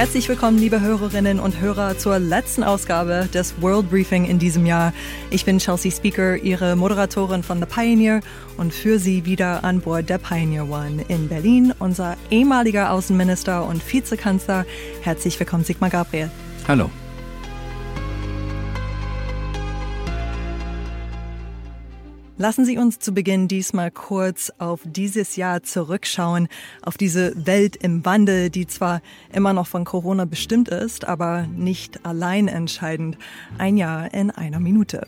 Herzlich willkommen, liebe Hörerinnen und Hörer, zur letzten Ausgabe des World Briefing in diesem Jahr. Ich bin Chelsea Speaker, Ihre Moderatorin von The Pioneer und für Sie wieder an Bord der Pioneer One in Berlin, unser ehemaliger Außenminister und Vizekanzler. Herzlich willkommen, Sigmar Gabriel. Hallo. Lassen Sie uns zu Beginn diesmal kurz auf dieses Jahr zurückschauen, auf diese Welt im Wandel, die zwar immer noch von Corona bestimmt ist, aber nicht allein entscheidend. Ein Jahr in einer Minute.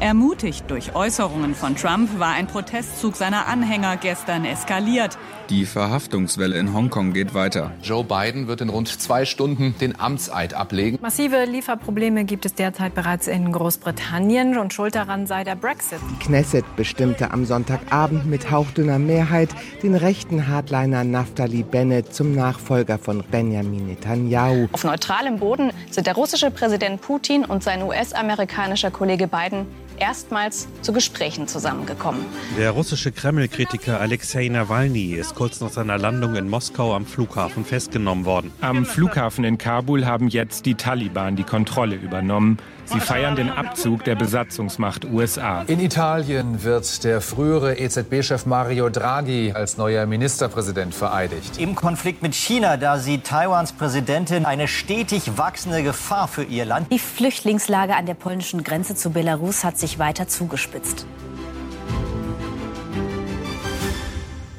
Ermutigt durch Äußerungen von Trump war ein Protestzug seiner Anhänger gestern eskaliert. Die Verhaftungswelle in Hongkong geht weiter. Joe Biden wird in rund zwei Stunden den Amtseid ablegen. Massive Lieferprobleme gibt es derzeit bereits in Großbritannien und schuld daran sei der Brexit. Die Knesset bestimmte am Sonntagabend mit hauchdünner Mehrheit den rechten Hardliner Naftali Bennett zum Nachfolger von Benjamin Netanyahu. Auf neutralem Boden sind der russische Präsident Putin und sein US-amerikanischer Kollege Biden erstmals zu Gesprächen zusammengekommen. Der russische Kreml-Kritiker Alexei Nawalny ist kurz nach seiner Landung in Moskau am Flughafen festgenommen worden. Am Flughafen in Kabul haben jetzt die Taliban die Kontrolle übernommen. Sie feiern den Abzug der Besatzungsmacht USA. In Italien wird der frühere EZB-Chef Mario Draghi als neuer Ministerpräsident vereidigt. Im Konflikt mit China, da sieht Taiwans Präsidentin eine stetig wachsende Gefahr für ihr Land. Die Flüchtlingslage an der polnischen Grenze zu Belarus hat sich weiter zugespitzt.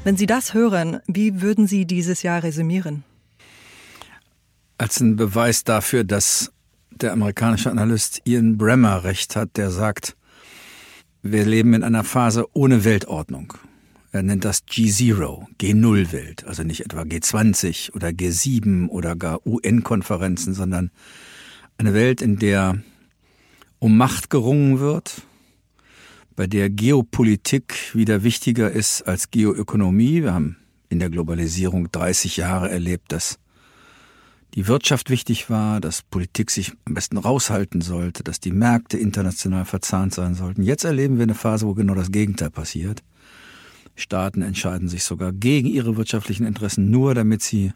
Wenn Sie das hören, wie würden Sie dieses Jahr resümieren? Als ein Beweis dafür, dass der amerikanische Analyst Ian Bremmer recht hat, der sagt, wir leben in einer Phase ohne Weltordnung. Er nennt das G0, G0-Welt, also nicht etwa G20 oder G7 oder gar UN-Konferenzen, sondern eine Welt, in der um Macht gerungen wird, bei der Geopolitik wieder wichtiger ist als Geoökonomie. Wir haben in der Globalisierung 30 Jahre erlebt, dass die Wirtschaft wichtig war, dass Politik sich am besten raushalten sollte, dass die Märkte international verzahnt sein sollten. Jetzt erleben wir eine Phase, wo genau das Gegenteil passiert. Staaten entscheiden sich sogar gegen ihre wirtschaftlichen Interessen, nur damit sie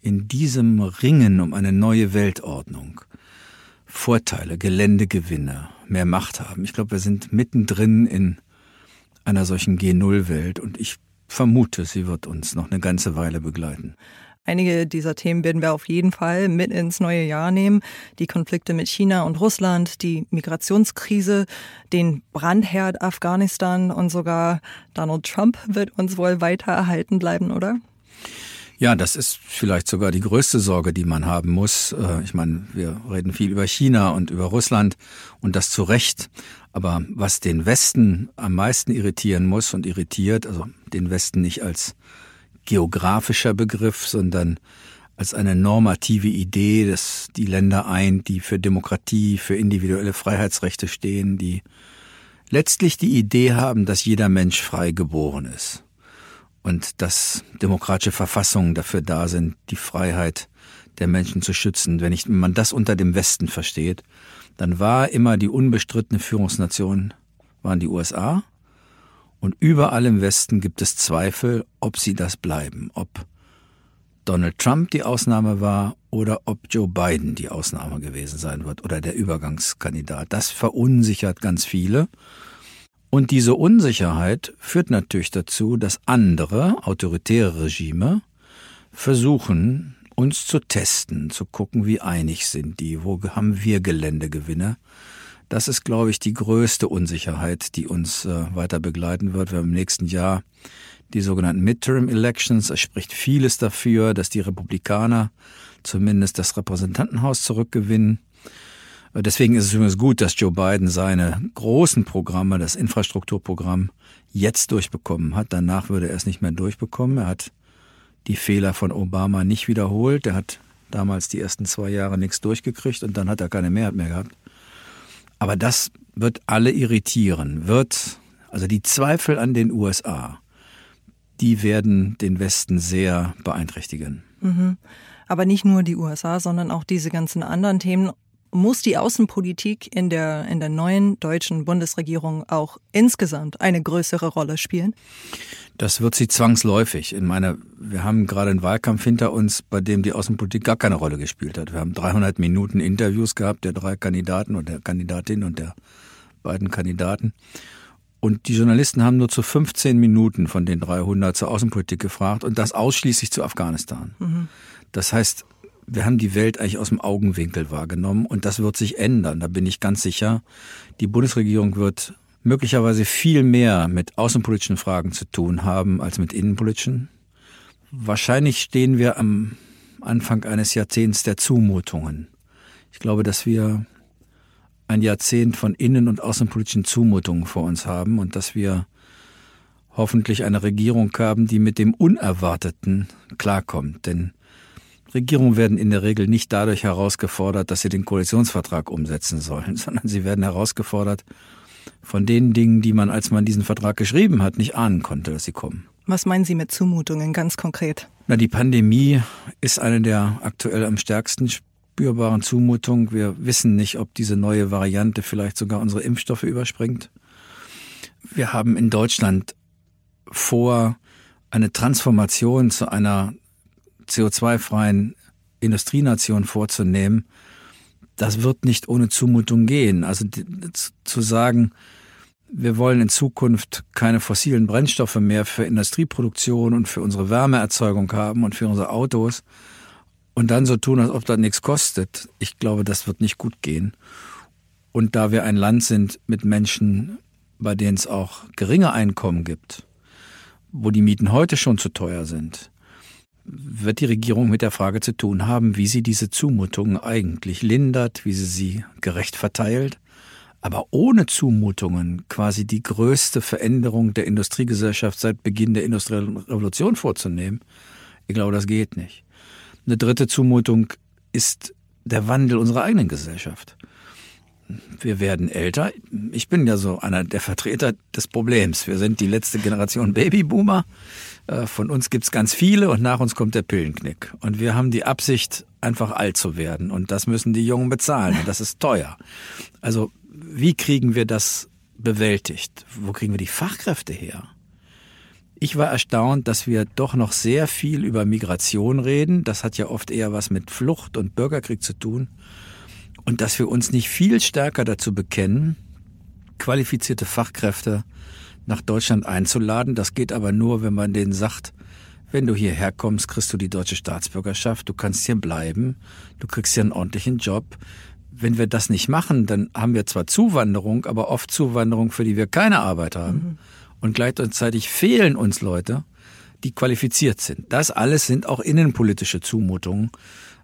in diesem Ringen um eine neue Weltordnung Vorteile, Geländegewinne, mehr Macht haben. Ich glaube, wir sind mittendrin in einer solchen G0-Welt und ich vermute, sie wird uns noch eine ganze Weile begleiten. Einige dieser Themen werden wir auf jeden Fall mit ins neue Jahr nehmen. Die Konflikte mit China und Russland, die Migrationskrise, den Brandherd Afghanistan und sogar Donald Trump wird uns wohl weiter erhalten bleiben, oder? Ja, das ist vielleicht sogar die größte Sorge, die man haben muss. Äh, ich meine, wir reden viel über China und über Russland und das zu Recht. Aber was den Westen am meisten irritieren muss und irritiert, also den Westen nicht als geografischer Begriff, sondern als eine normative Idee, dass die Länder eint, die für Demokratie, für individuelle Freiheitsrechte stehen, die letztlich die Idee haben, dass jeder Mensch frei geboren ist und dass demokratische Verfassungen dafür da sind, die Freiheit der Menschen zu schützen. Wenn, ich, wenn man das unter dem Westen versteht, dann war immer die unbestrittene Führungsnation waren die USA und überall im Westen gibt es Zweifel, ob sie das bleiben, ob Donald Trump die Ausnahme war oder ob Joe Biden die Ausnahme gewesen sein wird oder der Übergangskandidat. Das verunsichert ganz viele. Und diese Unsicherheit führt natürlich dazu, dass andere autoritäre Regime versuchen, uns zu testen, zu gucken, wie einig sind die, wo haben wir Geländegewinne. Das ist, glaube ich, die größte Unsicherheit, die uns äh, weiter begleiten wird. Wir haben im nächsten Jahr die sogenannten Midterm Elections. Es spricht vieles dafür, dass die Republikaner zumindest das Repräsentantenhaus zurückgewinnen. Deswegen ist es übrigens gut, dass Joe Biden seine großen Programme, das Infrastrukturprogramm, jetzt durchbekommen hat. Danach würde er es nicht mehr durchbekommen. Er hat die Fehler von Obama nicht wiederholt. Er hat damals die ersten zwei Jahre nichts durchgekriegt und dann hat er keine Mehrheit mehr gehabt. Aber das wird alle irritieren, wird, also die Zweifel an den USA, die werden den Westen sehr beeinträchtigen. Mhm. Aber nicht nur die USA, sondern auch diese ganzen anderen Themen Muss die Außenpolitik in der, in der neuen deutschen Bundesregierung auch insgesamt eine größere Rolle spielen? Das wird sie zwangsläufig. In meiner, wir haben gerade einen Wahlkampf hinter uns, bei dem die Außenpolitik gar keine Rolle gespielt hat. Wir haben 300 Minuten Interviews gehabt der drei Kandidaten und der Kandidatin und der beiden Kandidaten. Und die Journalisten haben nur zu 15 Minuten von den 300 zur Außenpolitik gefragt und das ausschließlich zu Afghanistan. Mhm. Das heißt, wir haben die Welt eigentlich aus dem Augenwinkel wahrgenommen und das wird sich ändern, da bin ich ganz sicher. Die Bundesregierung wird möglicherweise viel mehr mit außenpolitischen Fragen zu tun haben als mit innenpolitischen. Wahrscheinlich stehen wir am Anfang eines Jahrzehnts der Zumutungen. Ich glaube, dass wir ein Jahrzehnt von innen- und außenpolitischen Zumutungen vor uns haben und dass wir hoffentlich eine Regierung haben, die mit dem Unerwarteten klarkommt. Denn Regierungen werden in der Regel nicht dadurch herausgefordert, dass sie den Koalitionsvertrag umsetzen sollen, sondern sie werden herausgefordert, von den Dingen, die man, als man diesen Vertrag geschrieben hat, nicht ahnen konnte, dass sie kommen. Was meinen Sie mit Zumutungen ganz konkret? Na, die Pandemie ist eine der aktuell am stärksten spürbaren Zumutungen. Wir wissen nicht, ob diese neue Variante vielleicht sogar unsere Impfstoffe überspringt. Wir haben in Deutschland vor, eine Transformation zu einer CO2-freien Industrienation vorzunehmen, das wird nicht ohne Zumutung gehen. Also zu sagen, wir wollen in Zukunft keine fossilen Brennstoffe mehr für Industrieproduktion und für unsere Wärmeerzeugung haben und für unsere Autos und dann so tun, als ob das nichts kostet. Ich glaube, das wird nicht gut gehen. Und da wir ein Land sind mit Menschen, bei denen es auch geringe Einkommen gibt, wo die Mieten heute schon zu teuer sind, wird die Regierung mit der Frage zu tun haben, wie sie diese Zumutungen eigentlich lindert, wie sie sie gerecht verteilt, aber ohne Zumutungen quasi die größte Veränderung der Industriegesellschaft seit Beginn der industriellen Revolution vorzunehmen. Ich glaube, das geht nicht. Eine dritte Zumutung ist der Wandel unserer eigenen Gesellschaft. Wir werden älter. Ich bin ja so einer der Vertreter des Problems. Wir sind die letzte Generation Babyboomer. Äh, von uns gibt's ganz viele und nach uns kommt der Pillenknick. Und wir haben die Absicht, einfach alt zu werden. Und das müssen die Jungen bezahlen. Und das ist teuer. Also wie kriegen wir das bewältigt? Wo kriegen wir die Fachkräfte her? Ich war erstaunt, dass wir doch noch sehr viel über Migration reden. Das hat ja oft eher was mit Flucht und Bürgerkrieg zu tun. Und dass wir uns nicht viel stärker dazu bekennen, qualifizierte Fachkräfte nach Deutschland einzuladen. Das geht aber nur, wenn man denen sagt, wenn du hierher kommst, kriegst du die deutsche Staatsbürgerschaft, du kannst hier bleiben, du kriegst hier einen ordentlichen Job. Wenn wir das nicht machen, dann haben wir zwar Zuwanderung, aber oft Zuwanderung, für die wir keine Arbeit haben. Mhm. Und gleichzeitig fehlen uns Leute, die qualifiziert sind. Das alles sind auch innenpolitische Zumutungen.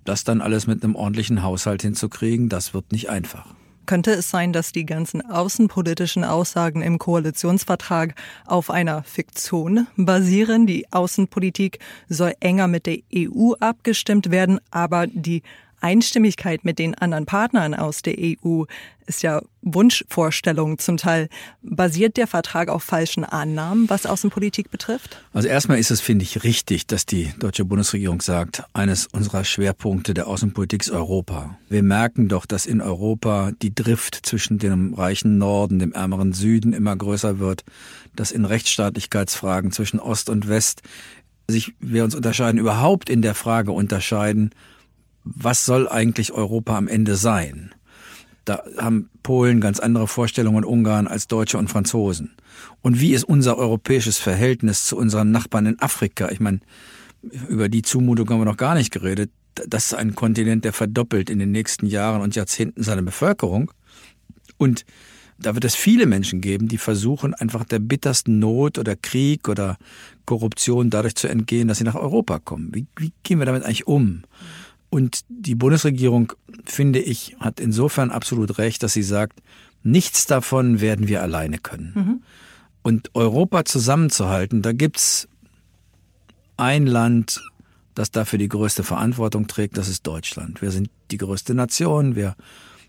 Das dann alles mit einem ordentlichen Haushalt hinzukriegen, das wird nicht einfach. Könnte es sein, dass die ganzen außenpolitischen Aussagen im Koalitionsvertrag auf einer Fiktion basieren? Die Außenpolitik soll enger mit der EU abgestimmt werden, aber die Einstimmigkeit mit den anderen Partnern aus der EU ist ja Wunschvorstellung zum Teil. Basiert der Vertrag auf falschen Annahmen, was Außenpolitik betrifft? Also erstmal ist es, finde ich, richtig, dass die deutsche Bundesregierung sagt, eines unserer Schwerpunkte der Außenpolitik ist Europa. Wir merken doch, dass in Europa die Drift zwischen dem reichen Norden, dem ärmeren Süden immer größer wird, dass in Rechtsstaatlichkeitsfragen zwischen Ost und West sich wir uns unterscheiden, überhaupt in der Frage unterscheiden, was soll eigentlich Europa am Ende sein? Da haben Polen ganz andere Vorstellungen, Ungarn als Deutsche und Franzosen. Und wie ist unser europäisches Verhältnis zu unseren Nachbarn in Afrika? Ich meine, über die Zumutung haben wir noch gar nicht geredet. Das ist ein Kontinent, der verdoppelt in den nächsten Jahren und Jahrzehnten seine Bevölkerung. Und da wird es viele Menschen geben, die versuchen, einfach der bittersten Not oder Krieg oder Korruption dadurch zu entgehen, dass sie nach Europa kommen. Wie, wie gehen wir damit eigentlich um? Und die Bundesregierung, finde ich, hat insofern absolut recht, dass sie sagt, nichts davon werden wir alleine können. Mhm. Und Europa zusammenzuhalten, da gibt's ein Land, das dafür die größte Verantwortung trägt, das ist Deutschland. Wir sind die größte Nation, wir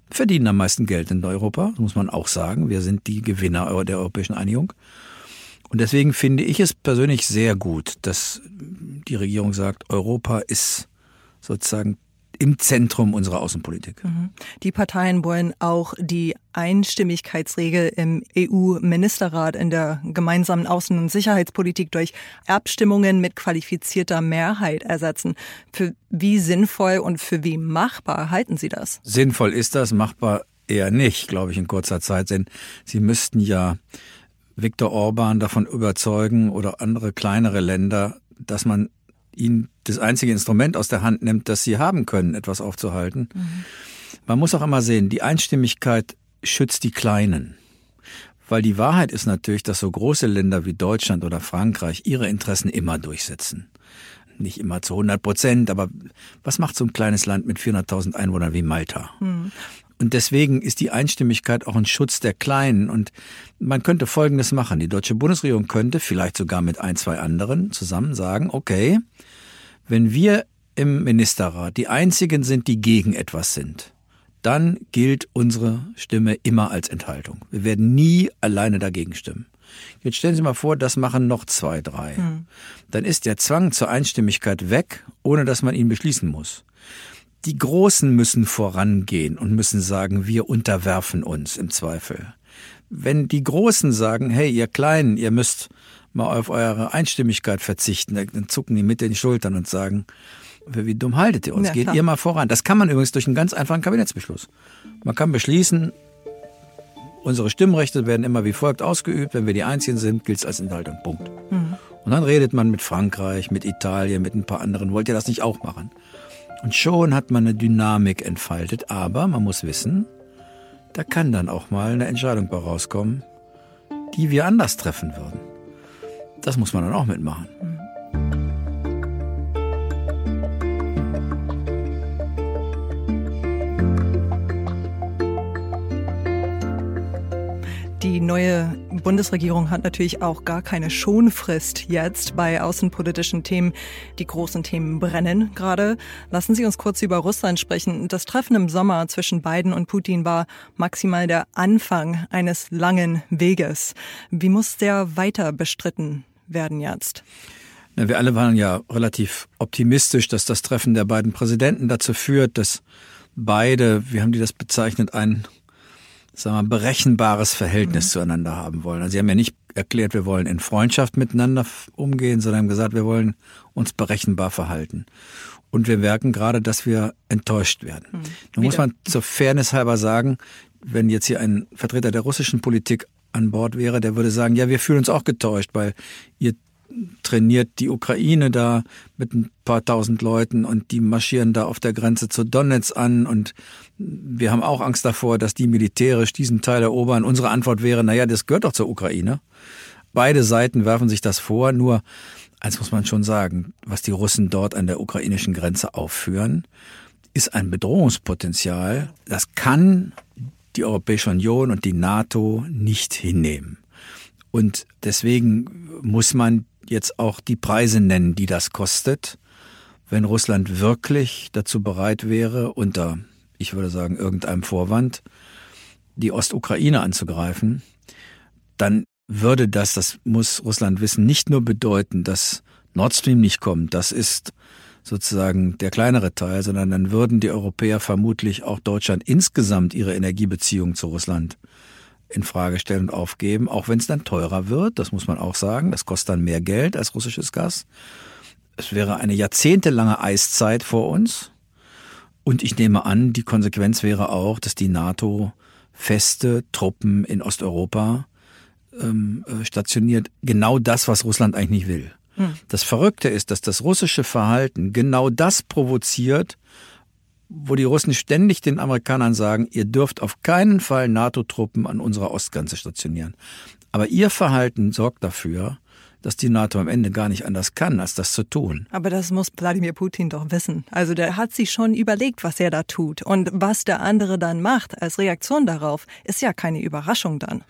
verdienen am meisten Geld in Europa, muss man auch sagen. Wir sind die Gewinner der europäischen Einigung. Und deswegen finde ich es persönlich sehr gut, dass die Regierung sagt, Europa ist sozusagen im Zentrum unserer Außenpolitik. Mhm. Die Parteien wollen auch die Einstimmigkeitsregel im EU-Ministerrat in der gemeinsamen Außen- und Sicherheitspolitik durch Abstimmungen mit qualifizierter Mehrheit ersetzen. Für wie sinnvoll und für wie machbar halten Sie das? Sinnvoll ist das, machbar eher nicht, glaube ich, in kurzer Zeit, denn Sie müssten ja Viktor Orban davon überzeugen oder andere kleinere Länder, dass man ihnen das einzige Instrument aus der Hand nimmt, das sie haben können, etwas aufzuhalten. Mhm. Man muss auch immer sehen, die Einstimmigkeit schützt die Kleinen. Weil die Wahrheit ist natürlich, dass so große Länder wie Deutschland oder Frankreich ihre Interessen immer durchsetzen. Nicht immer zu 100 Prozent, aber was macht so ein kleines Land mit 400.000 Einwohnern wie Malta? Mhm. Und deswegen ist die Einstimmigkeit auch ein Schutz der Kleinen. Und man könnte Folgendes machen. Die deutsche Bundesregierung könnte vielleicht sogar mit ein, zwei anderen zusammen sagen, okay, wenn wir im Ministerrat die einzigen sind, die gegen etwas sind, dann gilt unsere Stimme immer als Enthaltung. Wir werden nie alleine dagegen stimmen. Jetzt stellen Sie mal vor, das machen noch zwei, drei. Hm. Dann ist der Zwang zur Einstimmigkeit weg, ohne dass man ihn beschließen muss. Die Großen müssen vorangehen und müssen sagen, wir unterwerfen uns im Zweifel. Wenn die Großen sagen, hey, ihr Kleinen, ihr müsst mal auf eure Einstimmigkeit verzichten, dann zucken die mit den Schultern und sagen, wie dumm haltet ihr uns? Ja, Geht ihr mal voran. Das kann man übrigens durch einen ganz einfachen Kabinettsbeschluss. Man kann beschließen, unsere Stimmrechte werden immer wie folgt ausgeübt. Wenn wir die Einzigen sind, gilt es als Enthaltung. Punkt. Mhm. Und dann redet man mit Frankreich, mit Italien, mit ein paar anderen. Wollt ihr das nicht auch machen? Und schon hat man eine Dynamik entfaltet, aber man muss wissen, da kann dann auch mal eine Entscheidung bei rauskommen, die wir anders treffen würden. Das muss man dann auch mitmachen. Die neue Bundesregierung hat natürlich auch gar keine Schonfrist jetzt bei außenpolitischen Themen. Die großen Themen brennen gerade. Lassen Sie uns kurz über Russland sprechen. Das Treffen im Sommer zwischen Biden und Putin war maximal der Anfang eines langen Weges. Wie muss der weiter bestritten werden jetzt? Wir alle waren ja relativ optimistisch, dass das Treffen der beiden Präsidenten dazu führt, dass beide, wie haben die das bezeichnet, ein sagen wir, berechenbares Verhältnis mhm. zueinander haben wollen. Also sie haben ja nicht erklärt, wir wollen in Freundschaft miteinander umgehen, sondern haben gesagt, wir wollen uns berechenbar verhalten. Und wir merken gerade, dass wir enttäuscht werden. Mhm. Nun muss man zur Fairness halber sagen, wenn jetzt hier ein Vertreter der russischen Politik an Bord wäre, der würde sagen, ja, wir fühlen uns auch getäuscht, weil ihr trainiert die Ukraine da mit ein paar tausend Leuten und die marschieren da auf der Grenze zu Donetsk an und wir haben auch Angst davor, dass die militärisch diesen Teil erobern. Unsere Antwort wäre, naja, das gehört doch zur Ukraine. Beide Seiten werfen sich das vor, nur eins muss man schon sagen, was die Russen dort an der ukrainischen Grenze aufführen, ist ein Bedrohungspotenzial. Das kann die Europäische Union und die NATO nicht hinnehmen. Und deswegen muss man jetzt auch die Preise nennen, die das kostet, wenn Russland wirklich dazu bereit wäre, unter, ich würde sagen, irgendeinem Vorwand, die Ostukraine anzugreifen, dann würde das, das muss Russland wissen, nicht nur bedeuten, dass Nord Stream nicht kommt, das ist sozusagen der kleinere Teil, sondern dann würden die Europäer vermutlich auch Deutschland insgesamt ihre Energiebeziehungen zu Russland in Frage stellen und aufgeben, auch wenn es dann teurer wird, das muss man auch sagen, das kostet dann mehr Geld als russisches Gas. Es wäre eine jahrzehntelange Eiszeit vor uns. Und ich nehme an, die Konsequenz wäre auch, dass die NATO feste Truppen in Osteuropa ähm, äh, stationiert. Genau das, was Russland eigentlich nicht will. Hm. Das Verrückte ist, dass das russische Verhalten genau das provoziert, wo die Russen ständig den Amerikanern sagen, ihr dürft auf keinen Fall NATO-Truppen an unserer Ostgrenze stationieren. Aber ihr Verhalten sorgt dafür, dass die NATO am Ende gar nicht anders kann, als das zu tun. Aber das muss Wladimir Putin doch wissen. Also der hat sich schon überlegt, was er da tut. Und was der andere dann macht als Reaktion darauf, ist ja keine Überraschung dann.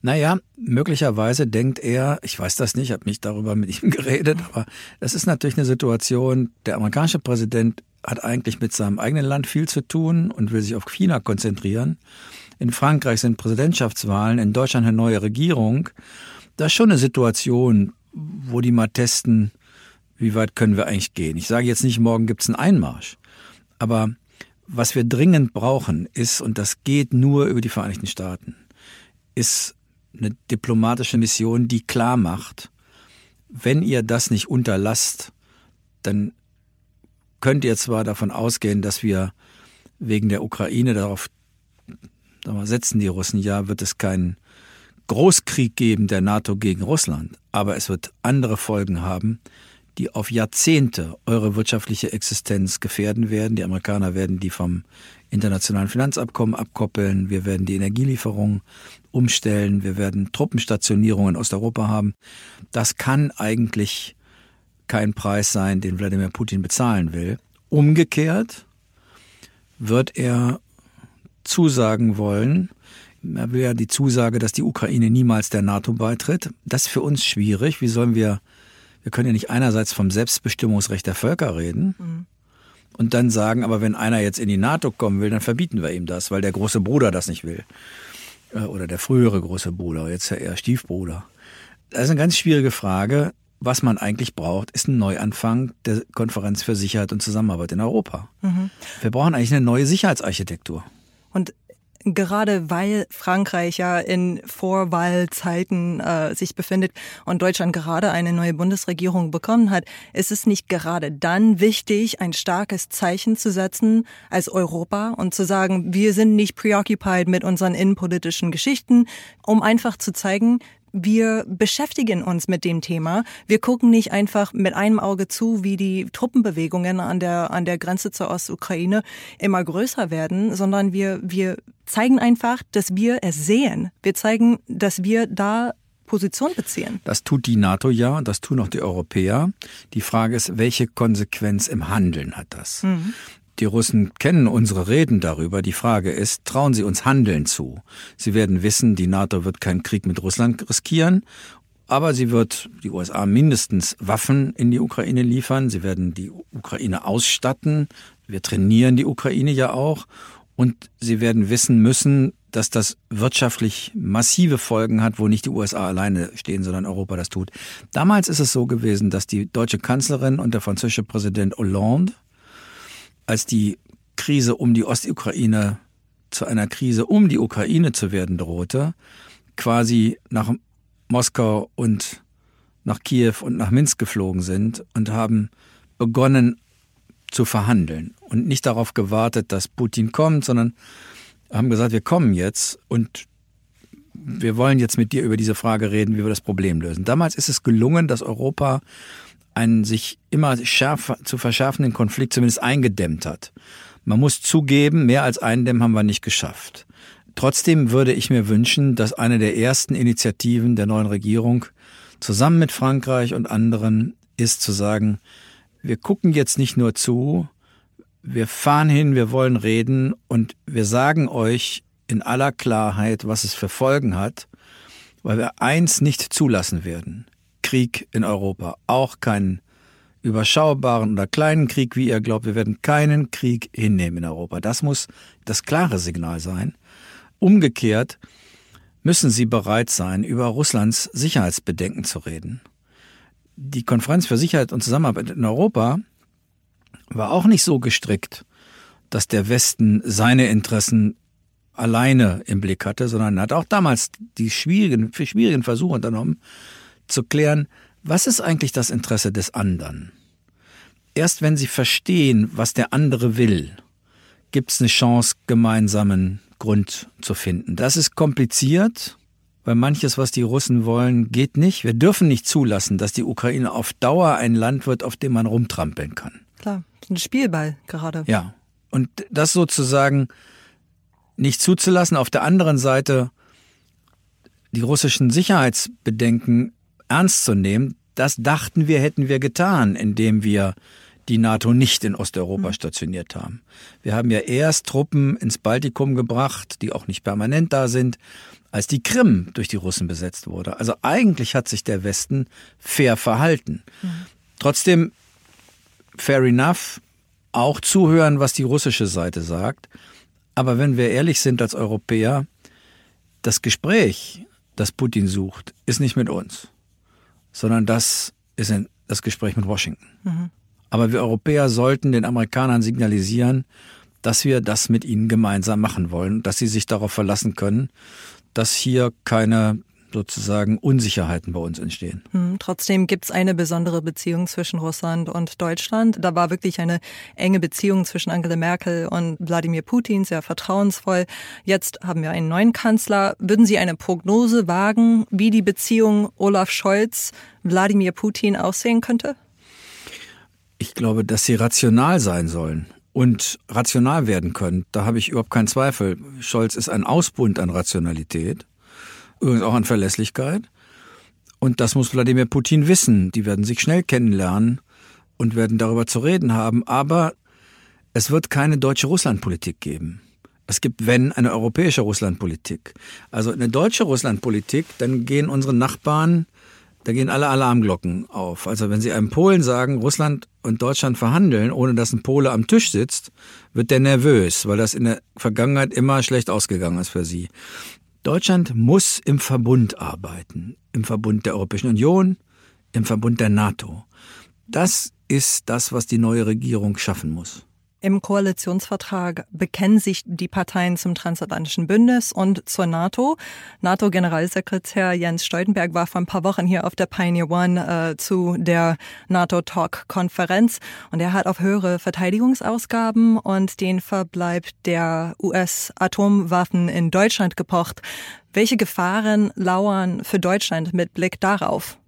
Naja, möglicherweise denkt er, ich weiß das nicht, habe nicht darüber mit ihm geredet, aber das ist natürlich eine Situation, der amerikanische Präsident hat eigentlich mit seinem eigenen Land viel zu tun und will sich auf China konzentrieren. In Frankreich sind Präsidentschaftswahlen, in Deutschland eine neue Regierung. Das ist schon eine Situation, wo die mal testen, wie weit können wir eigentlich gehen. Ich sage jetzt nicht, morgen gibt es einen Einmarsch. Aber was wir dringend brauchen ist, und das geht nur über die Vereinigten Staaten, ist eine diplomatische Mission, die klar macht, wenn ihr das nicht unterlasst, dann könnt ihr zwar davon ausgehen, dass wir wegen der Ukraine darauf setzen die Russen ja, wird es keinen Großkrieg geben der NATO gegen Russland, aber es wird andere Folgen haben, die auf Jahrzehnte eure wirtschaftliche Existenz gefährden werden. Die Amerikaner werden die vom internationalen Finanzabkommen abkoppeln. Wir werden die Energielieferungen umstellen. Wir werden Truppenstationierungen in Osteuropa haben. Das kann eigentlich kein Preis sein, den Wladimir Putin bezahlen will. Umgekehrt wird er zusagen wollen, er will ja die Zusage, dass die Ukraine niemals der NATO beitritt. Das ist für uns schwierig. Wie sollen wir, wir können ja nicht einerseits vom Selbstbestimmungsrecht der Völker reden mhm. und dann sagen, aber wenn einer jetzt in die NATO kommen will, dann verbieten wir ihm das, weil der große Bruder das nicht will. Äh, oder der frühere große Bruder, jetzt ja eher Stiefbruder. Das ist eine ganz schwierige Frage. Was man eigentlich braucht, ist ein Neuanfang der Konferenz für Sicherheit und Zusammenarbeit in Europa. Mhm. Wir brauchen eigentlich eine neue Sicherheitsarchitektur. Und gerade weil Frankreich ja in Vorwahlzeiten äh, sich befindet und Deutschland gerade eine neue Bundesregierung bekommen hat, ist es nicht gerade dann wichtig, ein starkes Zeichen zu setzen als Europa und zu sagen, wir sind nicht preoccupied mit unseren innenpolitischen Geschichten, um einfach zu zeigen, wir beschäftigen uns mit dem Thema. Wir gucken nicht einfach mit einem Auge zu, wie die Truppenbewegungen an der, an der Grenze zur Ostukraine immer größer werden, sondern wir, wir zeigen einfach, dass wir es sehen. Wir zeigen, dass wir da Position beziehen. Das tut die NATO ja, das tun auch die Europäer. Die Frage ist, welche Konsequenz im Handeln hat das? Mhm. Die Russen kennen unsere Reden darüber. Die Frage ist, trauen sie uns Handeln zu? Sie werden wissen, die NATO wird keinen Krieg mit Russland riskieren, aber sie wird die USA mindestens Waffen in die Ukraine liefern. Sie werden die Ukraine ausstatten. Wir trainieren die Ukraine ja auch. Und sie werden wissen müssen, dass das wirtschaftlich massive Folgen hat, wo nicht die USA alleine stehen, sondern Europa das tut. Damals ist es so gewesen, dass die deutsche Kanzlerin und der französische Präsident Hollande als die Krise um die Ostukraine zu einer Krise um die Ukraine zu werden drohte, quasi nach Moskau und nach Kiew und nach Minsk geflogen sind und haben begonnen zu verhandeln und nicht darauf gewartet, dass Putin kommt, sondern haben gesagt, wir kommen jetzt und wir wollen jetzt mit dir über diese Frage reden, wie wir das Problem lösen. Damals ist es gelungen, dass Europa einen sich immer schärfer zu verschärfenden Konflikt zumindest eingedämmt hat. Man muss zugeben, mehr als eindämmen haben wir nicht geschafft. Trotzdem würde ich mir wünschen, dass eine der ersten Initiativen der neuen Regierung zusammen mit Frankreich und anderen ist zu sagen, wir gucken jetzt nicht nur zu, wir fahren hin, wir wollen reden und wir sagen euch in aller Klarheit, was es für Folgen hat, weil wir eins nicht zulassen werden. Krieg in Europa, auch keinen überschaubaren oder kleinen Krieg, wie ihr glaubt. Wir werden keinen Krieg hinnehmen in Europa. Das muss das klare Signal sein. Umgekehrt müssen sie bereit sein, über Russlands Sicherheitsbedenken zu reden. Die Konferenz für Sicherheit und Zusammenarbeit in Europa war auch nicht so gestrickt, dass der Westen seine Interessen alleine im Blick hatte, sondern hat auch damals die schwierigen, schwierigen Versuche unternommen, zu klären, was ist eigentlich das Interesse des anderen? Erst wenn sie verstehen, was der andere will, gibt es eine Chance, gemeinsamen Grund zu finden. Das ist kompliziert, weil manches, was die Russen wollen, geht nicht. Wir dürfen nicht zulassen, dass die Ukraine auf Dauer ein Land wird, auf dem man rumtrampeln kann. Klar, ein Spielball gerade. Ja. Und das sozusagen nicht zuzulassen, auf der anderen Seite die russischen Sicherheitsbedenken ernst zu nehmen, das dachten wir, hätten wir getan, indem wir die NATO nicht in Osteuropa mhm. stationiert haben. Wir haben ja erst Truppen ins Baltikum gebracht, die auch nicht permanent da sind, als die Krim durch die Russen besetzt wurde. Also eigentlich hat sich der Westen fair verhalten. Mhm. Trotzdem, fair enough, auch zuhören, was die russische Seite sagt. Aber wenn wir ehrlich sind als Europäer, das Gespräch, das Putin sucht, ist nicht mit uns sondern das ist das Gespräch mit Washington. Mhm. Aber wir Europäer sollten den Amerikanern signalisieren, dass wir das mit ihnen gemeinsam machen wollen, dass sie sich darauf verlassen können, dass hier keine sozusagen Unsicherheiten bei uns entstehen. Hm, trotzdem gibt es eine besondere Beziehung zwischen Russland und Deutschland. Da war wirklich eine enge Beziehung zwischen Angela Merkel und Wladimir Putin, sehr vertrauensvoll. Jetzt haben wir einen neuen Kanzler. Würden Sie eine Prognose wagen, wie die Beziehung Olaf Scholz, Wladimir Putin aussehen könnte? Ich glaube, dass sie rational sein sollen und rational werden können. Da habe ich überhaupt keinen Zweifel. Scholz ist ein Ausbund an Rationalität übrigens auch an Verlässlichkeit. Und das muss Wladimir Putin wissen. Die werden sich schnell kennenlernen und werden darüber zu reden haben. Aber es wird keine deutsche Russlandpolitik geben. Es gibt, wenn, eine europäische Russlandpolitik. Also eine deutsche Russlandpolitik, dann gehen unsere Nachbarn, da gehen alle Alarmglocken auf. Also wenn Sie einem Polen sagen, Russland und Deutschland verhandeln, ohne dass ein Pole am Tisch sitzt, wird der nervös, weil das in der Vergangenheit immer schlecht ausgegangen ist für Sie. Deutschland muss im Verbund arbeiten, im Verbund der Europäischen Union, im Verbund der NATO. Das ist das, was die neue Regierung schaffen muss. Im Koalitionsvertrag bekennen sich die Parteien zum transatlantischen Bündnis und zur NATO. NATO-Generalsekretär Jens Stoltenberg war vor ein paar Wochen hier auf der Pioneer One äh, zu der NATO-Talk-Konferenz und er hat auf höhere Verteidigungsausgaben und den Verbleib der US-Atomwaffen in Deutschland gepocht. Welche Gefahren lauern für Deutschland mit Blick darauf?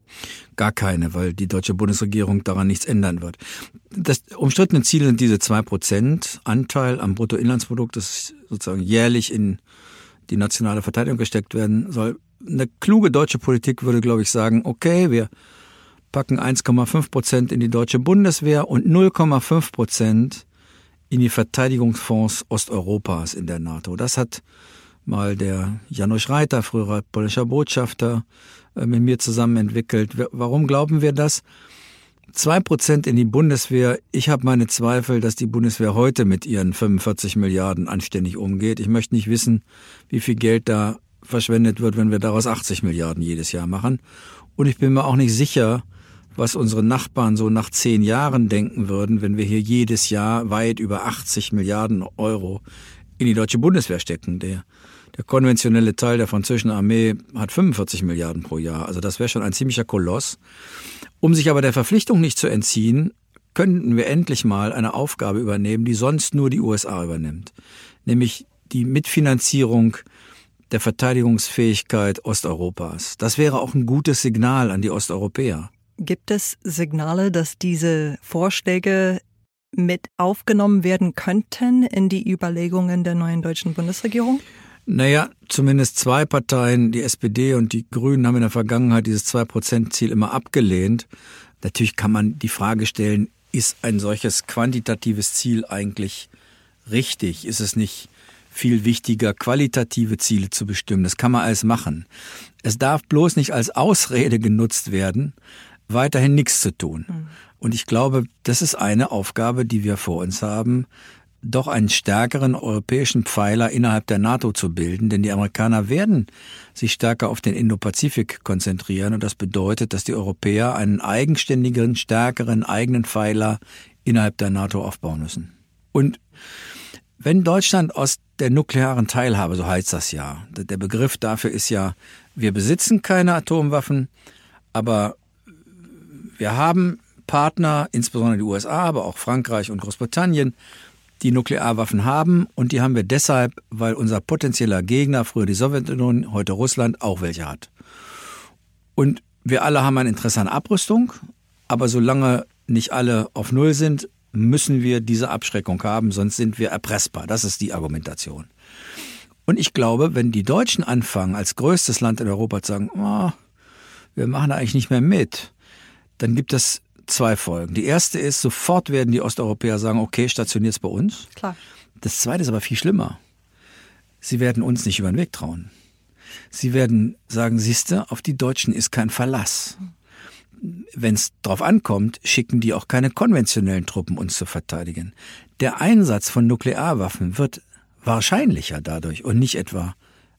Gar keine, weil die deutsche Bundesregierung daran nichts ändern wird. Das umstrittene Ziel sind diese zwei Prozent Anteil am Bruttoinlandsprodukt, das sozusagen jährlich in die nationale Verteidigung gesteckt werden soll. Eine kluge deutsche Politik würde, glaube ich, sagen, okay, wir packen 1,5 Prozent in die deutsche Bundeswehr und 0,5 Prozent in die Verteidigungsfonds Osteuropas in der NATO. Das hat mal der Janusz Reiter, früherer polnischer Botschafter, äh, mit mir zusammen entwickelt. Warum glauben wir das? Zwei Prozent in die Bundeswehr. Ich habe meine Zweifel, dass die Bundeswehr heute mit ihren 45 Milliarden anständig umgeht. Ich möchte nicht wissen, wie viel Geld da verschwendet wird, wenn wir daraus 80 Milliarden jedes Jahr machen. Und ich bin mir auch nicht sicher, was unsere Nachbarn so nach zehn Jahren denken würden, wenn wir hier jedes Jahr weit über 80 Milliarden Euro in die deutsche Bundeswehr stecken. Der der konventionelle Teil der französischen Armee hat 45 Milliarden pro Jahr. Also das wäre schon ein ziemlicher Koloss. Um sich aber der Verpflichtung nicht zu entziehen, könnten wir endlich mal eine Aufgabe übernehmen, die sonst nur die USA übernimmt. Nämlich die Mitfinanzierung der Verteidigungsfähigkeit Osteuropas. Das wäre auch ein gutes Signal an die Osteuropäer. Gibt es Signale, dass diese Vorschläge mit aufgenommen werden könnten in die Überlegungen der neuen deutschen Bundesregierung? Naja, zumindest zwei Parteien, die SPD und die Grünen, haben in der Vergangenheit dieses Zwei-Prozent-Ziel immer abgelehnt. Natürlich kann man die Frage stellen, ist ein solches quantitatives Ziel eigentlich richtig? Ist es nicht viel wichtiger, qualitative Ziele zu bestimmen? Das kann man alles machen. Es darf bloß nicht als Ausrede genutzt werden, weiterhin nichts zu tun. Und ich glaube, das ist eine Aufgabe, die wir vor uns haben, doch einen stärkeren europäischen Pfeiler innerhalb der NATO zu bilden, denn die Amerikaner werden sich stärker auf den Indo-Pazifik konzentrieren und das bedeutet, dass die Europäer einen eigenständigeren, stärkeren eigenen Pfeiler innerhalb der NATO aufbauen müssen. Und wenn Deutschland aus der nuklearen Teilhabe, so heißt das ja, der Begriff dafür ist ja, wir besitzen keine Atomwaffen, aber wir haben Partner, insbesondere die USA, aber auch Frankreich und Großbritannien, die Nuklearwaffen haben und die haben wir deshalb, weil unser potenzieller Gegner, früher die Sowjetunion, heute Russland, auch welche hat. Und wir alle haben ein Interesse an Abrüstung, aber solange nicht alle auf Null sind, müssen wir diese Abschreckung haben, sonst sind wir erpressbar. Das ist die Argumentation. Und ich glaube, wenn die Deutschen anfangen, als größtes Land in Europa zu sagen, oh, wir machen da eigentlich nicht mehr mit, dann gibt es zwei Folgen. Die erste ist, sofort werden die Osteuropäer sagen, okay, stationiert es bei uns. Klar. Das zweite ist aber viel schlimmer. Sie werden uns nicht über den Weg trauen. Sie werden sagen, siehste, auf die Deutschen ist kein Verlass. Wenn es drauf ankommt, schicken die auch keine konventionellen Truppen, uns zu verteidigen. Der Einsatz von Nuklearwaffen wird wahrscheinlicher dadurch und nicht etwa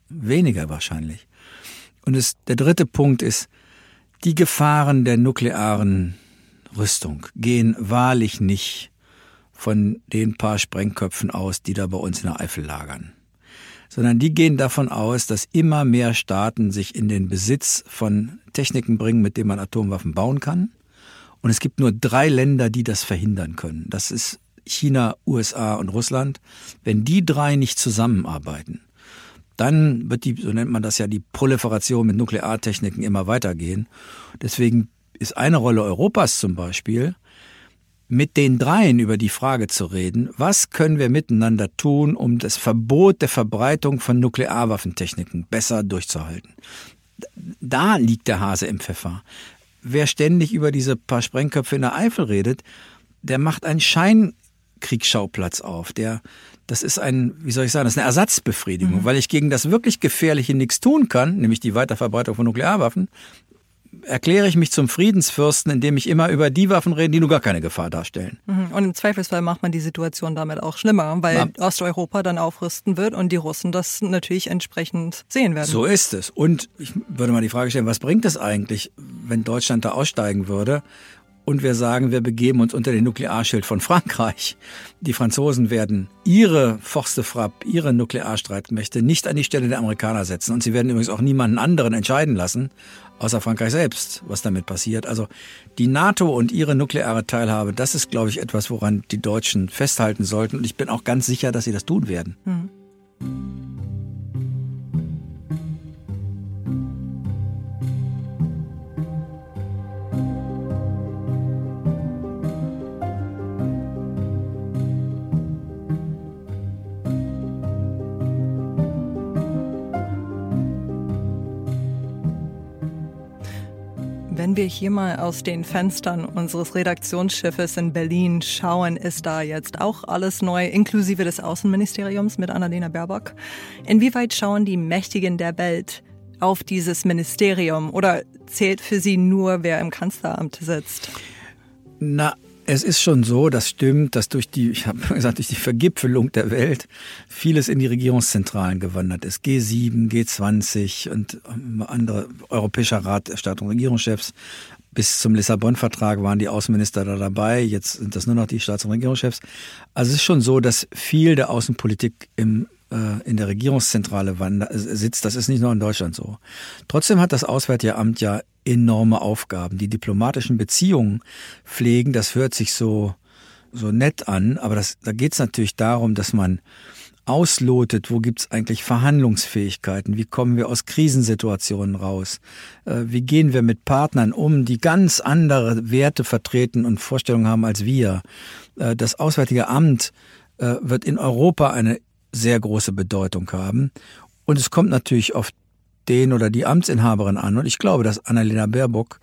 weniger wahrscheinlich. Und es, der dritte Punkt ist, die Gefahren der nuklearen Rüstung gehen wahrlich nicht von den paar Sprengköpfen aus, die da bei uns in der Eifel lagern, sondern die gehen davon aus, dass immer mehr Staaten sich in den Besitz von Techniken bringen, mit denen man Atomwaffen bauen kann. Und es gibt nur drei Länder, die das verhindern können. Das ist China, USA und Russland. Wenn die drei nicht zusammenarbeiten, dann wird die, so nennt man das ja, die Proliferation mit Nukleartechniken immer weitergehen. Deswegen ist eine Rolle Europas zum Beispiel, mit den dreien über die Frage zu reden, was können wir miteinander tun, um das Verbot der Verbreitung von Nuklearwaffentechniken besser durchzuhalten. Da liegt der Hase im Pfeffer. Wer ständig über diese paar Sprengköpfe in der Eifel redet, der macht einen Scheinkriegsschauplatz auf. Der, das ist ein, wie soll ich sagen, das ist eine Ersatzbefriedigung, mhm. weil ich gegen das wirklich Gefährliche nichts tun kann, nämlich die Weiterverbreitung von Nuklearwaffen, erkläre ich mich zum Friedensfürsten, indem ich immer über die Waffen rede, die nur gar keine Gefahr darstellen. Mhm. Und im Zweifelsfall macht man die Situation damit auch schlimmer, weil ja. Osteuropa dann aufrüsten wird und die Russen das natürlich entsprechend sehen werden. So ist es. Und ich würde mal die Frage stellen, was bringt es eigentlich, wenn Deutschland da aussteigen würde und wir sagen, wir begeben uns unter den Nuklearschild von Frankreich. Die Franzosen werden ihre Forste Frappe, ihre Nuklearstreitmächte nicht an die Stelle der Amerikaner setzen. Und sie werden übrigens auch niemanden anderen entscheiden lassen, außer Frankreich selbst, was damit passiert. Also die NATO und ihre nukleare Teilhabe, das ist, glaube ich, etwas, woran die Deutschen festhalten sollten. Und ich bin auch ganz sicher, dass sie das tun werden. Mhm. Wenn wir hier mal aus den Fenstern unseres Redaktionsschiffes in Berlin schauen, ist da jetzt auch alles neu, inklusive des Außenministeriums mit Annalena Baerbock. Inwieweit schauen die Mächtigen der Welt auf dieses Ministerium oder zählt für sie nur, wer im Kanzleramt sitzt? Na, es ist schon so, das stimmt, dass durch die, ich habe gesagt, durch die Vergipfelung der Welt vieles in die Regierungszentralen gewandert ist. G7, G20 und andere Europäischer Rat Staat- und Regierungschefs. Bis zum Lissabon-Vertrag waren die Außenminister da dabei, jetzt sind das nur noch die Staats- und Regierungschefs. Also es ist schon so, dass viel der Außenpolitik im äh, in der Regierungszentrale äh, sitzt. Das ist nicht nur in Deutschland so. Trotzdem hat das Auswärtige Amt ja enorme Aufgaben. Die diplomatischen Beziehungen pflegen, das hört sich so, so nett an, aber das, da geht es natürlich darum, dass man auslotet, wo gibt's eigentlich Verhandlungsfähigkeiten, wie kommen wir aus Krisensituationen raus, äh, wie gehen wir mit Partnern um, die ganz andere Werte vertreten und Vorstellungen haben als wir. Das Auswärtige Amt wird in Europa eine sehr große Bedeutung haben. Und es kommt natürlich auf den oder die Amtsinhaberin an. Und ich glaube, dass Annalena Baerbock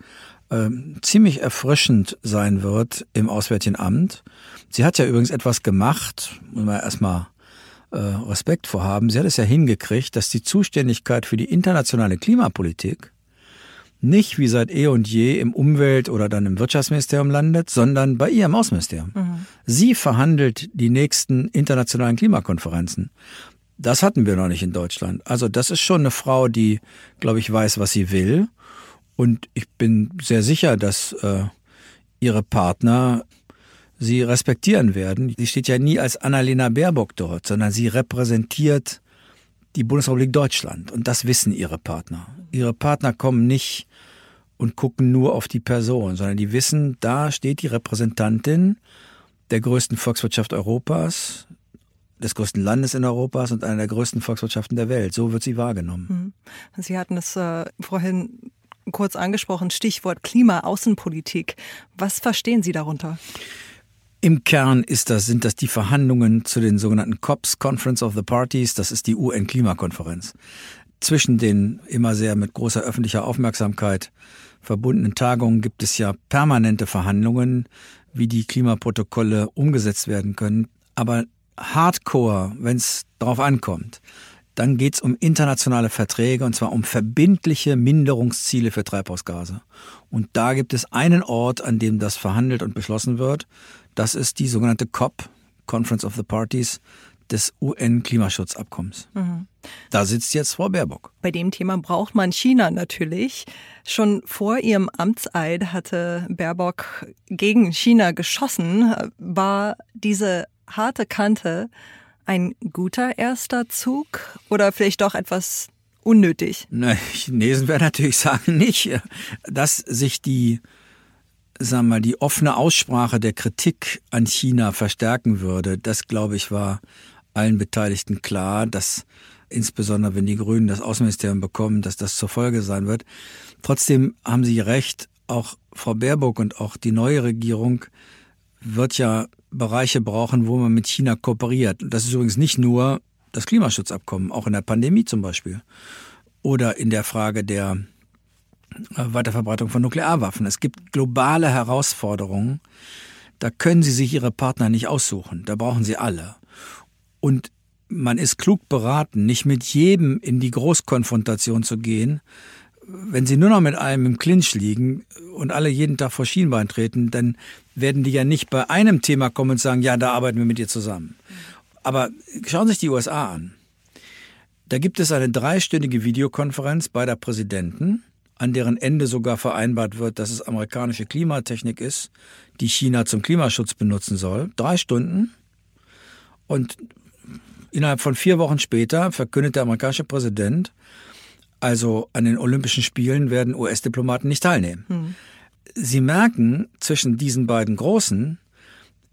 äh, ziemlich erfrischend sein wird im Auswärtigen Amt. Sie hat ja übrigens etwas gemacht, muss man erstmal äh, Respekt vorhaben. Sie hat es ja hingekriegt, dass die Zuständigkeit für die internationale Klimapolitik nicht wie seit eh und je im Umwelt- oder dann im Wirtschaftsministerium landet, sondern bei ihr im Außenministerium. Mhm. Sie verhandelt die nächsten internationalen Klimakonferenzen. Das hatten wir noch nicht in Deutschland. Also das ist schon eine Frau, die, glaube ich, weiß, was sie will. Und ich bin sehr sicher, dass äh, ihre Partner sie respektieren werden. Sie steht ja nie als Annalena Baerbock dort, sondern sie repräsentiert die Bundesrepublik Deutschland. Und das wissen ihre Partner. Ihre Partner kommen nicht und gucken nur auf die Person, sondern die wissen, da steht die Repräsentantin der größten Volkswirtschaft Europas, des größten Landes in Europas und einer der größten Volkswirtschaften der Welt. So wird sie wahrgenommen. Mhm. Sie hatten es äh, vorhin kurz angesprochen, Stichwort Klima-Außenpolitik. Was verstehen Sie darunter? Im Kern ist das, sind das die Verhandlungen zu den sogenannten COPs, Conference of the Parties, das ist die UN-Klimakonferenz. Zwischen den immer sehr mit großer öffentlicher Aufmerksamkeit verbundenen Tagungen gibt es ja permanente Verhandlungen, wie die Klimaprotokolle umgesetzt werden können. Aber hardcore, wenn es darauf ankommt, dann geht es um internationale Verträge und zwar um verbindliche Minderungsziele für Treibhausgase. Und da gibt es einen Ort, an dem das verhandelt und beschlossen wird. Das ist die sogenannte COP, Conference of the Parties. des UN-Klimaschutzabkommens. Mhm. Da sitzt jetzt Frau Baerbock. Bei dem Thema braucht man China natürlich. Schon vor ihrem Amtseid hatte Baerbock gegen China geschossen. War diese harte Kante ein guter erster Zug oder vielleicht doch etwas unnötig? Na, Chinesen werden natürlich sagen nicht, dass sich die sagen wir die offene Aussprache der Kritik an China verstärken würde, das glaube ich war allen Beteiligten klar, dass insbesondere wenn die Grünen das Außenministerium bekommen, dass das zur Folge sein wird. Trotzdem haben Sie recht, auch Frau Baerbock und auch die neue Regierung wird ja Bereiche brauchen, wo man mit China kooperiert. Das ist übrigens nicht nur das Klimaschutzabkommen, auch in der Pandemie zum Beispiel. Oder in der Frage der äh, Weiterverbreitung von Nuklearwaffen. Es gibt globale Herausforderungen. Da können Sie sich Ihre Partner nicht aussuchen. Da brauchen Sie alle. Und man ist klug beraten, nicht mit jedem in die Großkonfrontation zu gehen. Wenn Sie nur noch mit einem im Clinch liegen und alle jeden Tag vor Schienbein treten, dann werden die ja nicht bei einem Thema kommen und sagen, ja, da arbeiten wir mit dir zusammen. Aber schauen Sie sich die USA an. Da gibt es eine dreistündige Videokonferenz beider Präsidenten an deren Ende sogar vereinbart wird, dass es amerikanische Klimatechnik ist, die China zum Klimaschutz benutzen soll. Drei Stunden. Und innerhalb von vier Wochen später verkündet der amerikanische Präsident, also an den Olympischen Spielen werden US-Diplomaten nicht teilnehmen. Hm. Sie merken zwischen diesen beiden Großen,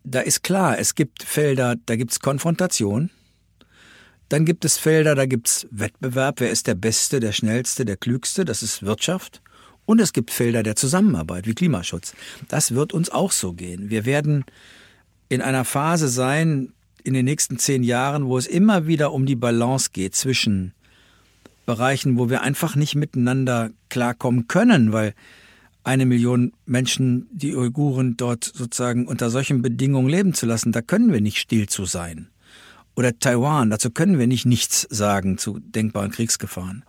da ist klar, es gibt Felder, da gibt es Konfrontation, dann gibt es Felder, da gibt es Wettbewerb, wer ist der Beste, der Schnellste, der Klügste, das ist Wirtschaft. Und es gibt Felder der Zusammenarbeit wie Klimaschutz. Das wird uns auch so gehen. Wir werden in einer Phase sein, in den nächsten zehn Jahren, wo es immer wieder um die Balance geht zwischen Bereichen, wo wir einfach nicht miteinander klarkommen können, weil eine Million Menschen, die Uiguren dort sozusagen unter solchen Bedingungen leben zu lassen, da können wir nicht still zu sein oder Taiwan. Dazu können wir nicht nichts sagen zu denkbaren Kriegsgefahren.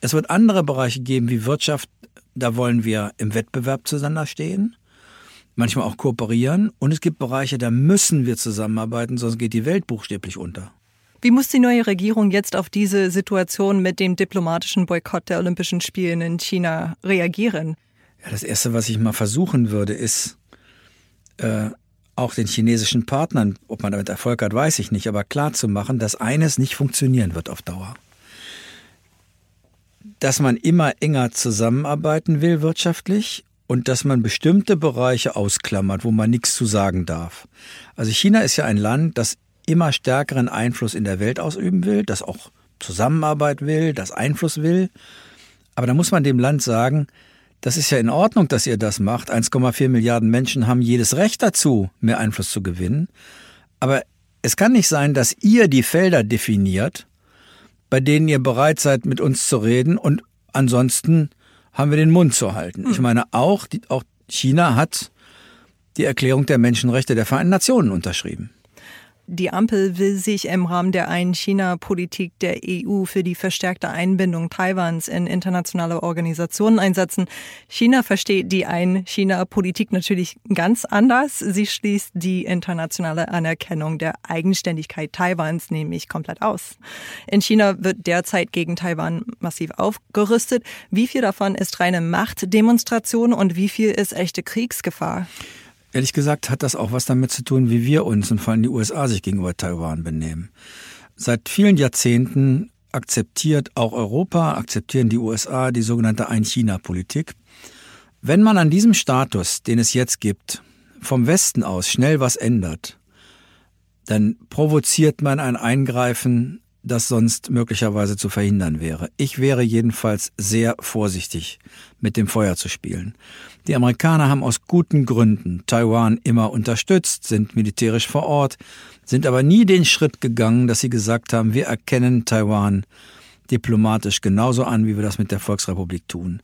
Es wird andere Bereiche geben wie Wirtschaft. Da wollen wir im Wettbewerb zueinander stehen, manchmal auch kooperieren. Und es gibt Bereiche, da müssen wir zusammenarbeiten, sonst geht die Welt buchstäblich unter. Wie muss die neue Regierung jetzt auf diese Situation mit dem diplomatischen Boykott der Olympischen Spiele in China reagieren? Ja, das Erste, was ich mal versuchen würde, ist, äh, auch den chinesischen Partnern, ob man damit Erfolg hat, weiß ich nicht, aber klar zu machen, dass eines nicht funktionieren wird auf Dauer. Dass man immer enger zusammenarbeiten will wirtschaftlich und dass man bestimmte Bereiche ausklammert, wo man nichts zu sagen darf. Also China ist ja ein Land, das immer stärkeren Einfluss in der Welt ausüben will, das auch Zusammenarbeit will, das Einfluss will. Aber da muss man dem Land sagen, das ist ja in Ordnung, dass ihr das macht. 1,4 Milliarden Menschen haben jedes Recht dazu, mehr Einfluss zu gewinnen. Aber es kann nicht sein, dass ihr die Felder definiert, bei denen ihr bereit seid, mit uns zu reden und ansonsten haben wir den Mund zu halten. Ich hm. meine, auch, die, auch China hat die Erklärung der Menschenrechte der Vereinten Nationen unterschrieben. Die Ampel will sich im Rahmen der Ein-China-Politik der EU für die verstärkte Einbindung Taiwans in internationale Organisationen einsetzen. China versteht die Ein-China-Politik natürlich ganz anders. Sie schließt die internationale Anerkennung der Eigenständigkeit Taiwans nämlich komplett aus. In China wird derzeit gegen Taiwan massiv aufgerüstet. Wie viel davon ist reine Machtdemonstration und wie viel ist echte Kriegsgefahr? Ehrlich gesagt hat das auch was damit zu tun, wie wir uns und vor allem die USA sich gegenüber Taiwan benehmen. Seit vielen Jahrzehnten akzeptiert auch Europa, akzeptieren die USA die sogenannte Ein-China-Politik. Wenn man an diesem Status, den es jetzt gibt, vom Westen aus schnell was ändert, dann provoziert man ein Eingreifen das sonst möglicherweise zu verhindern wäre. Ich wäre jedenfalls sehr vorsichtig, mit dem Feuer zu spielen. Die Amerikaner haben aus guten Gründen Taiwan immer unterstützt, sind militärisch vor Ort, sind aber nie den Schritt gegangen, dass sie gesagt haben, wir erkennen Taiwan diplomatisch genauso an, wie wir das mit der Volksrepublik tun.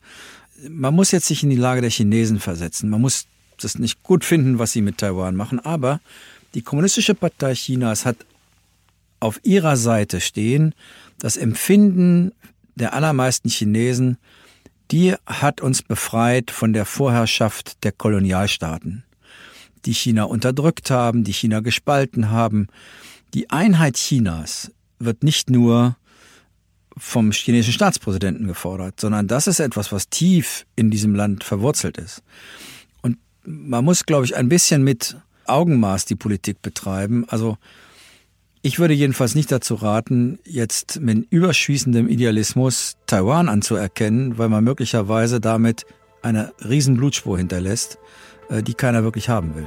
Man muss jetzt sich in die Lage der Chinesen versetzen. Man muss das nicht gut finden, was sie mit Taiwan machen, aber die Kommunistische Partei Chinas hat auf ihrer Seite stehen, das Empfinden der allermeisten Chinesen, die hat uns befreit von der Vorherrschaft der Kolonialstaaten, die China unterdrückt haben, die China gespalten haben, Die Einheit Chinas wird nicht nur vom chinesischen Staatspräsidenten gefordert, sondern das ist etwas, was tief in diesem Land verwurzelt ist. Und man muss, glaube ich, ein bisschen mit Augenmaß die Politik betreiben. Also ich würde jedenfalls nicht dazu raten, jetzt mit überschießendem Idealismus Taiwan anzuerkennen, weil man möglicherweise damit eine riesen Blutspur hinterlässt, äh, die keiner wirklich haben will.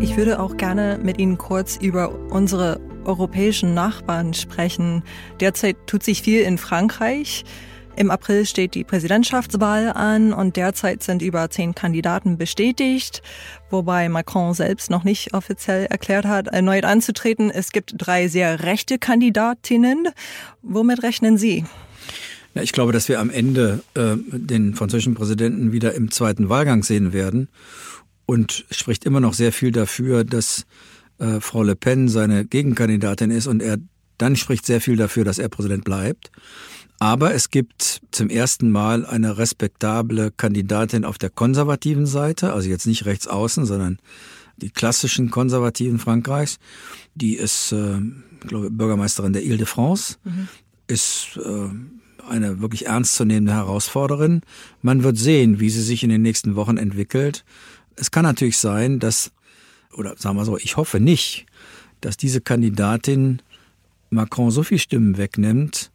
Ich würde auch gerne mit Ihnen kurz über unsere europäischen Nachbarn sprechen. Derzeit tut sich viel in Frankreich. Im April steht die Präsidentschaftswahl an und derzeit sind über zehn Kandidaten bestätigt, wobei Macron selbst noch nicht offiziell erklärt hat, erneut anzutreten. Es gibt drei sehr rechte Kandidatinnen. Womit rechnen Sie? Ja, ich glaube, dass wir am Ende äh, den französischen Präsidenten wieder im zweiten Wahlgang sehen werden und spricht immer noch sehr viel dafür, dass äh, Frau Le Pen seine Gegenkandidatin ist und er dann spricht sehr viel dafür, dass er Präsident bleibt. Aber es gibt zum ersten Mal eine respektable Kandidatin auf der konservativen Seite, also jetzt nicht rechts außen, sondern die klassischen Konservativen Frankreichs. Die ist, äh, glaube Bürgermeisterin der Ile-de-France, mhm. ist äh, eine wirklich ernstzunehmende Herausforderin. Man wird sehen, wie sie sich in den nächsten Wochen entwickelt. Es kann natürlich sein, dass, oder sagen wir so, ich hoffe nicht, dass diese Kandidatin Macron so viel Stimmen wegnimmt,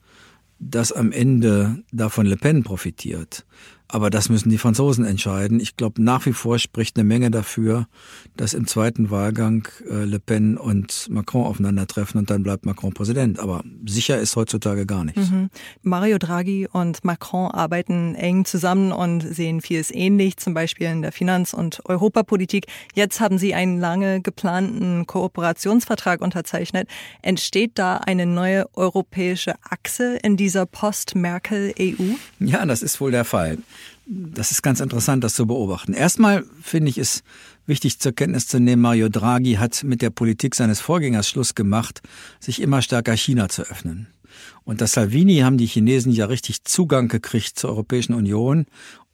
dass am Ende davon Le Pen profitiert. Aber das müssen die Franzosen entscheiden. Ich glaube, nach wie vor spricht eine Menge dafür, dass im zweiten Wahlgang äh, Le Pen und Macron aufeinandertreffen und dann bleibt Macron Präsident. Aber sicher ist heutzutage gar nichts. Mhm. Mario Draghi und Macron arbeiten eng zusammen und sehen vieles ähnlich, zum Beispiel in der Finanz- und Europapolitik. Jetzt haben sie einen lange geplanten Kooperationsvertrag unterzeichnet. Entsteht da eine neue europäische Achse in dieser Post-Merkel-EU? Ja, das ist wohl der Fall das ist ganz interessant, das zu beobachten. Erstmal finde ich es wichtig zur Kenntnis zu nehmen, Mario Draghi hat mit der Politik seines Vorgängers Schluss gemacht, sich immer stärker China zu öffnen. Und das Salvini haben die Chinesen ja richtig Zugang gekriegt zur Europäischen Union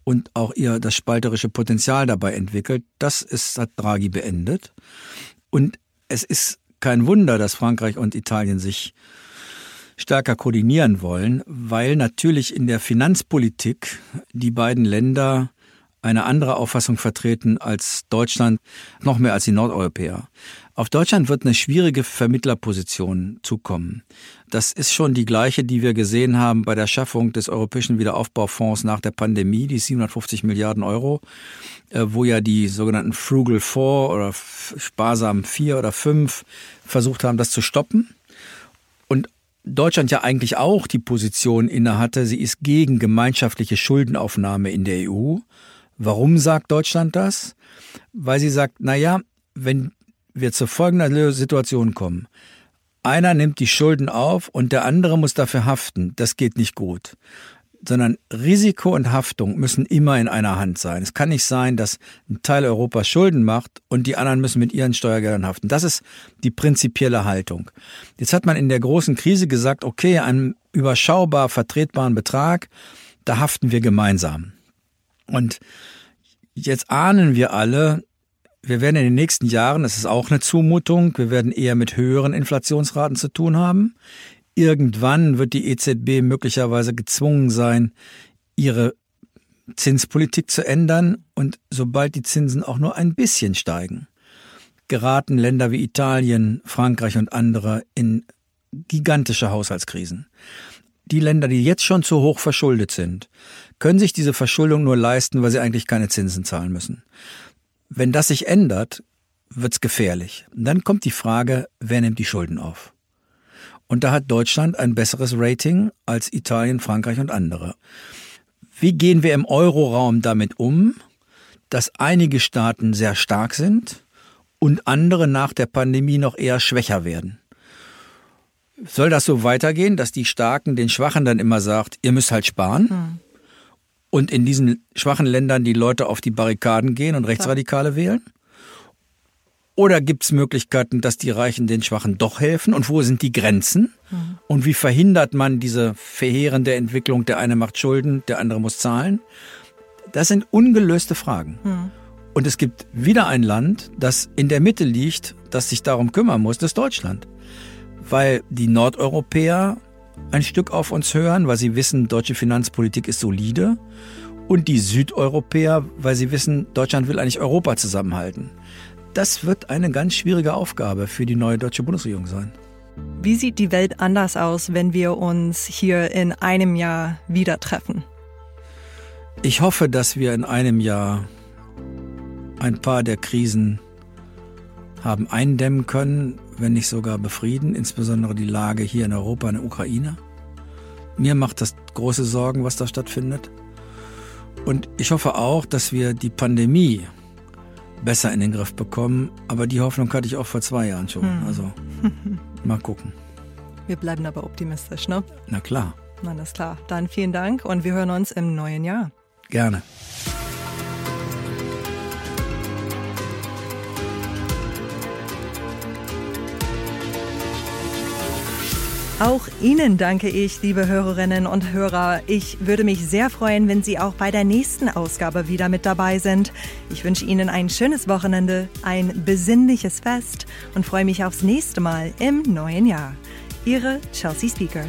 und auch ihr das spalterische Potenzial dabei entwickelt. Das ist, hat Draghi beendet. Und es ist kein Wunder, dass Frankreich und Italien sich stärker koordinieren wollen, weil natürlich in der Finanzpolitik die beiden Länder eine andere Auffassung vertreten als Deutschland, noch mehr als die Nordeuropäer. Auf Deutschland wird eine schwierige Vermittlerposition zukommen. Das ist schon die gleiche, die wir gesehen haben bei der Schaffung des Europäischen Wiederaufbaufonds nach der Pandemie, die 750 Milliarden Euro, äh, wo ja die sogenannten Frugal Four oder sparsam Vier oder Fünf versucht haben, das zu stoppen. Und Deutschland ja eigentlich auch die Position innehatte, sie ist gegen gemeinschaftliche Schuldenaufnahme in der EU. Warum sagt Deutschland das? Weil sie sagt, na ja, wenn wir zu folgender Situation kommen. Einer nimmt die Schulden auf und der andere muss dafür haften. Das geht nicht gut sondern Risiko und Haftung müssen immer in einer Hand sein. Es kann nicht sein, dass ein Teil Europas Schulden macht und die anderen müssen mit ihren Steuergeldern haften. Das ist die prinzipielle Haltung. Jetzt hat man in der großen Krise gesagt, okay, einen überschaubar vertretbaren Betrag, da haften wir gemeinsam. Und jetzt ahnen wir alle, wir werden in den nächsten Jahren, das ist auch eine Zumutung, wir werden eher mit höheren Inflationsraten zu tun haben. Irgendwann wird die EZB möglicherweise gezwungen sein, ihre Zinspolitik zu ändern und sobald die Zinsen auch nur ein bisschen steigen, geraten Länder wie Italien, Frankreich und andere in gigantische Haushaltskrisen. Die Länder, die jetzt schon zu hoch verschuldet sind, können sich diese Verschuldung nur leisten, weil sie eigentlich keine Zinsen zahlen müssen. Wenn das sich ändert, wird's gefährlich. Und dann kommt die Frage, wer nimmt die Schulden auf? Und da hat Deutschland ein besseres Rating als Italien, Frankreich und andere. Wie gehen wir im Euroraum damit um, dass einige Staaten sehr stark sind und andere nach der Pandemie noch eher schwächer werden? Soll das so weitergehen, dass die Starken den Schwachen dann immer sagt, ihr müsst halt sparen? Hm. Und in diesen schwachen Ländern die Leute auf die Barrikaden gehen und Rechtsradikale wählen? Oder gibt es Möglichkeiten, dass die Reichen den Schwachen doch helfen? Und wo sind die Grenzen? Mhm. Und wie verhindert man diese verheerende Entwicklung, der eine macht Schulden, der andere muss zahlen? Das sind ungelöste Fragen. Mhm. Und es gibt wieder ein Land, das in der Mitte liegt, das sich darum kümmern muss, das ist Deutschland. Weil die Nordeuropäer ein Stück auf uns hören, weil sie wissen, deutsche Finanzpolitik ist solide. Und die Südeuropäer, weil sie wissen, Deutschland will eigentlich Europa zusammenhalten. Das wird eine ganz schwierige Aufgabe für die neue deutsche Bundesregierung sein. Wie sieht die Welt anders aus, wenn wir uns hier in einem Jahr wieder treffen? Ich hoffe, dass wir in einem Jahr ein paar der Krisen haben eindämmen können, wenn nicht sogar befrieden, insbesondere die Lage hier in Europa, in der Ukraine. Mir macht das große Sorgen, was da stattfindet. Und ich hoffe auch, dass wir die Pandemie besser in den Griff bekommen. Aber die Hoffnung hatte ich auch vor zwei Jahren schon. Hm. Also mal gucken. Wir bleiben aber optimistisch, ne? Na klar. Alles klar. Dann vielen Dank und wir hören uns im neuen Jahr. Gerne. Auch Ihnen danke ich, liebe Hörerinnen und Hörer. Ich würde mich sehr freuen, wenn Sie auch bei der nächsten Ausgabe wieder mit dabei sind. Ich wünsche Ihnen ein schönes Wochenende, ein besinnliches Fest und freue mich aufs nächste Mal im neuen Jahr. Ihre Chelsea Speaker.